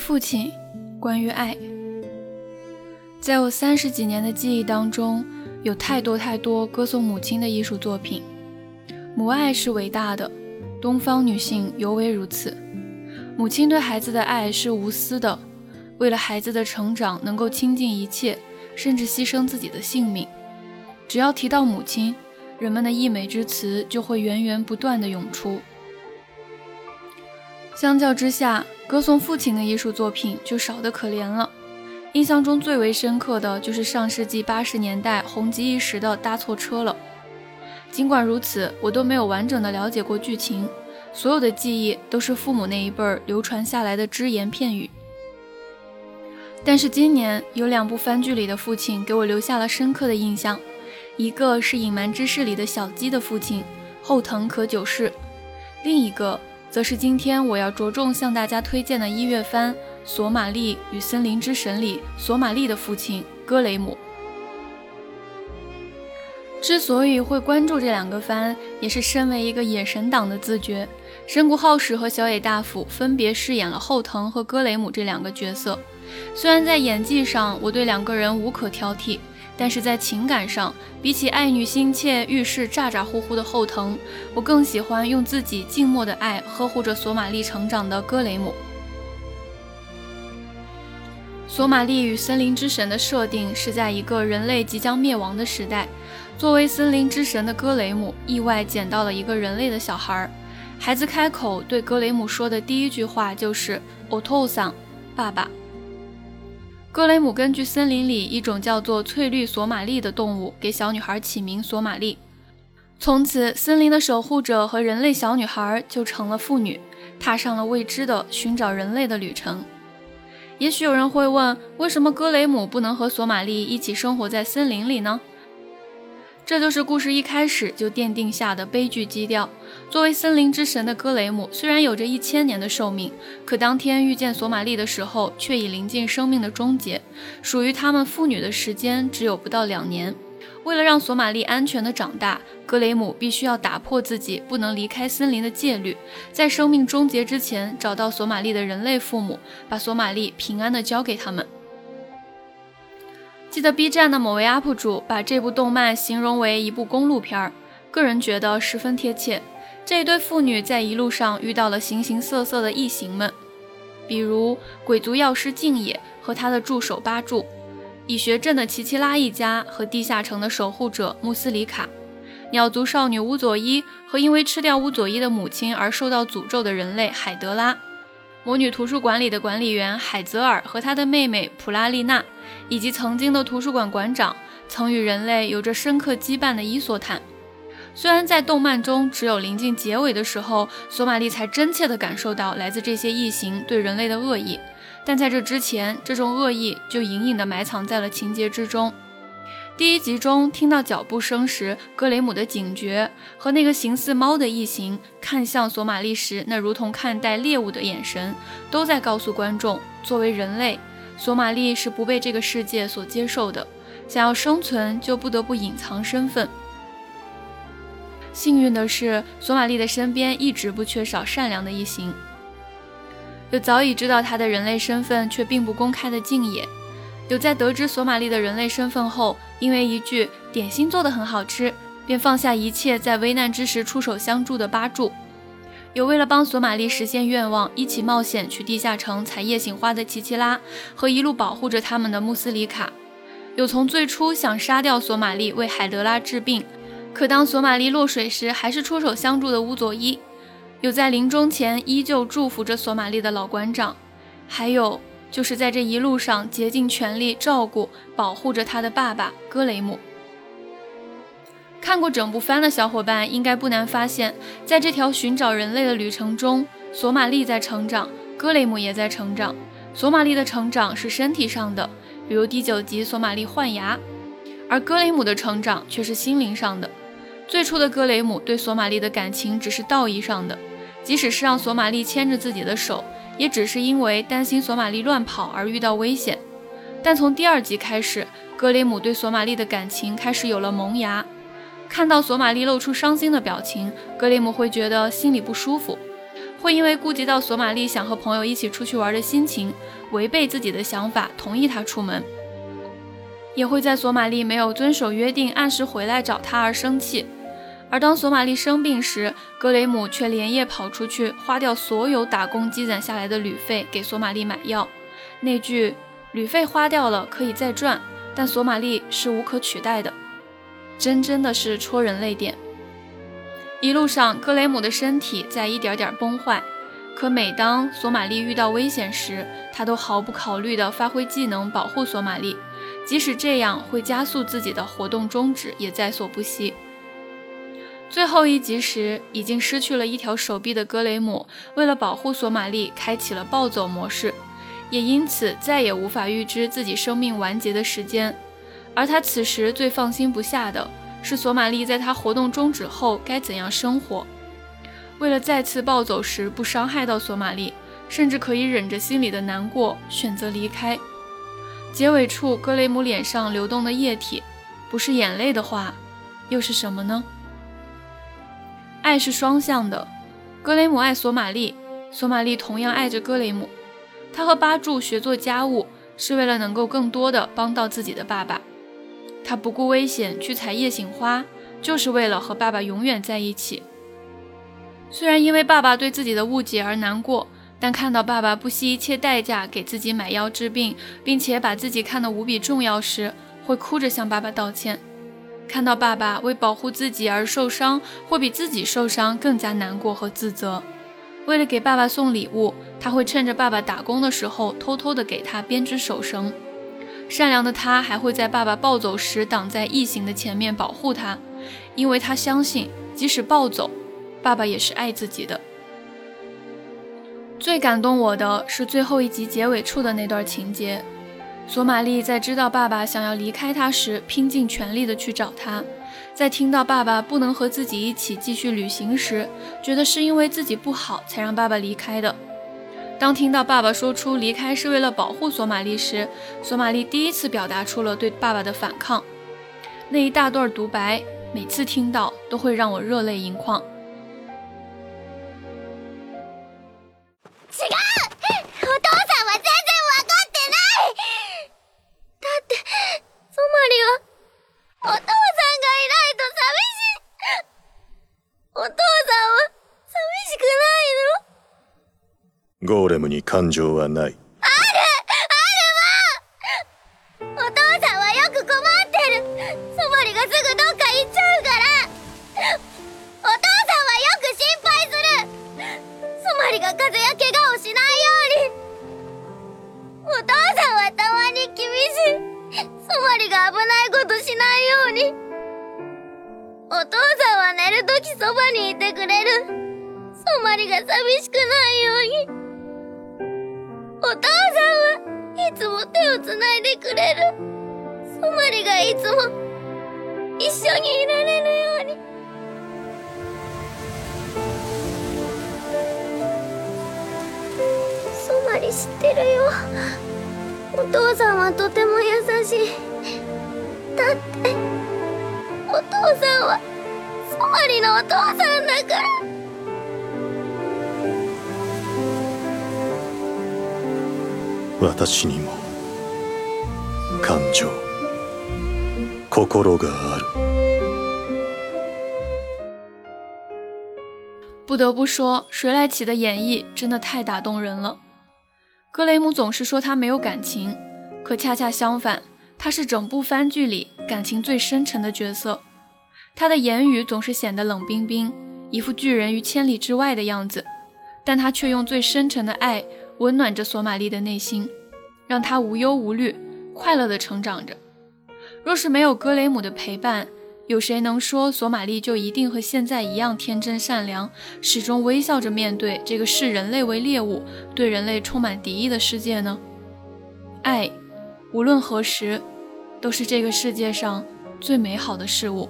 父亲，关于爱，在我三十几年的记忆当中，有太多太多歌颂母亲的艺术作品。母爱是伟大的，东方女性尤为如此。母亲对孩子的爱是无私的，为了孩子的成长，能够倾尽一切，甚至牺牲自己的性命。只要提到母亲，人们的溢美之词就会源源不断的涌出。相较之下，歌颂父亲的艺术作品就少得可怜了。印象中最为深刻的就是上世纪八十年代红极一时的《搭错车》了。尽管如此，我都没有完整的了解过剧情，所有的记忆都是父母那一辈儿流传下来的只言片语。但是今年有两部番剧里的父亲给我留下了深刻的印象，一个是《隐瞒之事》里的小鸡的父亲后藤可久士，另一个。则是今天我要着重向大家推荐的一月番《索玛丽与森林之神》里索玛丽的父亲戈雷姆。之所以会关注这两个番，也是身为一个野神党的自觉。神谷浩史和小野大辅分别饰演了后藤和戈雷姆这两个角色，虽然在演技上我对两个人无可挑剔。但是在情感上，比起爱女心切、遇事咋咋呼呼的后藤，我更喜欢用自己静默的爱呵护着索玛丽成长的格雷姆。索玛丽与森林之神的设定是在一个人类即将灭亡的时代，作为森林之神的格雷姆意外捡到了一个人类的小孩儿，孩子开口对格雷姆说的第一句话就是“我托桑，爸爸”。格雷姆根据森林里一种叫做翠绿索玛丽的动物给小女孩起名索玛丽，从此森林的守护者和人类小女孩就成了父女，踏上了未知的寻找人类的旅程。也许有人会问，为什么格雷姆不能和索玛丽一起生活在森林里呢？这就是故事一开始就奠定下的悲剧基调。作为森林之神的格雷姆，虽然有着一千年的寿命，可当天遇见索玛丽的时候，却已临近生命的终结。属于他们父女的时间只有不到两年。为了让索玛丽安全的长大，格雷姆必须要打破自己不能离开森林的戒律，在生命终结之前找到索玛丽的人类父母，把索玛丽平安的交给他们。记得 B 站的某位 UP 主把这部动漫形容为一部公路片儿，个人觉得十分贴切。这一对父女在一路上遇到了形形色色的异形们，比如鬼族药师静野和他的助手八柱，蚁穴镇的奇奇拉一家和地下城的守护者穆斯里卡，鸟族少女乌佐伊和因为吃掉乌佐伊的母亲而受到诅咒的人类海德拉。魔女图书馆里的管理员海泽尔和他的妹妹普拉丽娜，以及曾经的图书馆馆长，曾与人类有着深刻羁绊的伊索坦。虽然在动漫中只有临近结尾的时候，索玛丽才真切地感受到来自这些异形对人类的恶意，但在这之前，这种恶意就隐隐地埋藏在了情节之中。第一集中听到脚步声时，格雷姆的警觉和那个形似猫的异形看向索玛丽时那如同看待猎物的眼神，都在告诉观众：作为人类，索玛丽是不被这个世界所接受的。想要生存，就不得不隐藏身份。幸运的是，索玛丽的身边一直不缺少善良的异形，有早已知道她的人类身份却并不公开的静野。有在得知索玛丽的人类身份后，因为一句点心做的很好吃，便放下一切，在危难之时出手相助的八柱；有为了帮索玛丽实现愿望，一起冒险去地下城采夜醒花的奇奇拉和一路保护着他们的穆斯里卡；有从最初想杀掉索玛丽为海德拉治病，可当索玛丽落水时还是出手相助的乌佐伊；有在临终前依旧祝福着索玛丽的老馆长，还有。就是在这一路上竭尽全力照顾、保护着他的爸爸格雷姆。看过整部番的小伙伴应该不难发现，在这条寻找人类的旅程中，索玛丽在成长，格雷姆也在成长。索玛丽的成长是身体上的，比如第九集索玛丽换牙；而格雷姆的成长却是心灵上的。最初的格雷姆对索玛丽的感情只是道义上的，即使是让索玛丽牵着自己的手。也只是因为担心索玛丽乱跑而遇到危险，但从第二集开始，格雷姆对索玛丽的感情开始有了萌芽。看到索玛丽露出伤心的表情，格雷姆会觉得心里不舒服。会因为顾及到索玛丽想和朋友一起出去玩的心情，违背自己的想法，同意他出门；也会在索玛丽没有遵守约定，按时回来找他而生气。而当索玛丽生病时，格雷姆却连夜跑出去，花掉所有打工积攒下来的旅费给索玛丽买药。那句“旅费花掉了可以再赚，但索玛丽是无可取代的”，真真的是戳人泪点。一路上，格雷姆的身体在一点点崩坏，可每当索玛丽遇到危险时，他都毫不考虑地发挥技能保护索玛丽，即使这样会加速自己的活动终止，也在所不惜。最后一集时，已经失去了一条手臂的格雷姆，为了保护索玛丽，开启了暴走模式，也因此再也无法预知自己生命完结的时间。而他此时最放心不下的是，索玛丽在他活动终止后该怎样生活。为了再次暴走时不伤害到索玛丽，甚至可以忍着心里的难过选择离开。结尾处，格雷姆脸上流动的液体，不是眼泪的话，又是什么呢？爱是双向的，格雷姆爱索玛丽，索玛丽同样爱着格雷姆。他和巴柱学做家务，是为了能够更多的帮到自己的爸爸。他不顾危险去采夜醒花，就是为了和爸爸永远在一起。虽然因为爸爸对自己的误解而难过，但看到爸爸不惜一切代价给自己买药治病，并且把自己看得无比重要时，会哭着向爸爸道歉。看到爸爸为保护自己而受伤，会比自己受伤更加难过和自责。为了给爸爸送礼物，他会趁着爸爸打工的时候偷偷的给他编织手绳。善良的他还会在爸爸暴走时挡在异形的前面保护他，因为他相信即使暴走，爸爸也是爱自己的。最感动我的是最后一集结尾处的那段情节。索玛丽在知道爸爸想要离开她时，拼尽全力的去找他；在听到爸爸不能和自己一起继续旅行时，觉得是因为自己不好才让爸爸离开的。当听到爸爸说出离开是为了保护索玛丽时，索玛丽第一次表达出了对爸爸的反抗。那一大段独白，每次听到都会让我热泪盈眶。ゴーレムに感情はない。ある！あるわお父さんはよく困ってる。ソマリがすぐどっか行っちゃうから。お父さんはよく心配する。ソマリが風邪や怪我をしないように。お父さんはたまに厳しい。ソマリが危ないことしないように。お父さんは寝るときそばにいてくれる。ソマリが寂しくないように。くれる。ソマリがいつも一緒にいられるように。ソマリ知ってるよ。お父さんはとても優しい。だってお父さんはソマリのお父さんだから。私にも。感情心がある。不得不说，谁来起的演绎真的太打动人了。格雷姆总是说他没有感情，可恰恰相反，他是整部番剧里感情最深沉的角色。他的言语总是显得冷冰冰，一副拒人于千里之外的样子，但他却用最深沉的爱。温暖着索玛丽的内心，让她无忧无虑、 快乐的成长着。若是没有格雷姆的陪伴，有谁能说索玛丽就一定和现在一样天真善良，始终微笑着面对这个视人类为猎物、对人类充满敌意的世界呢？爱，无论何时，都是这个世界上最美好的事物。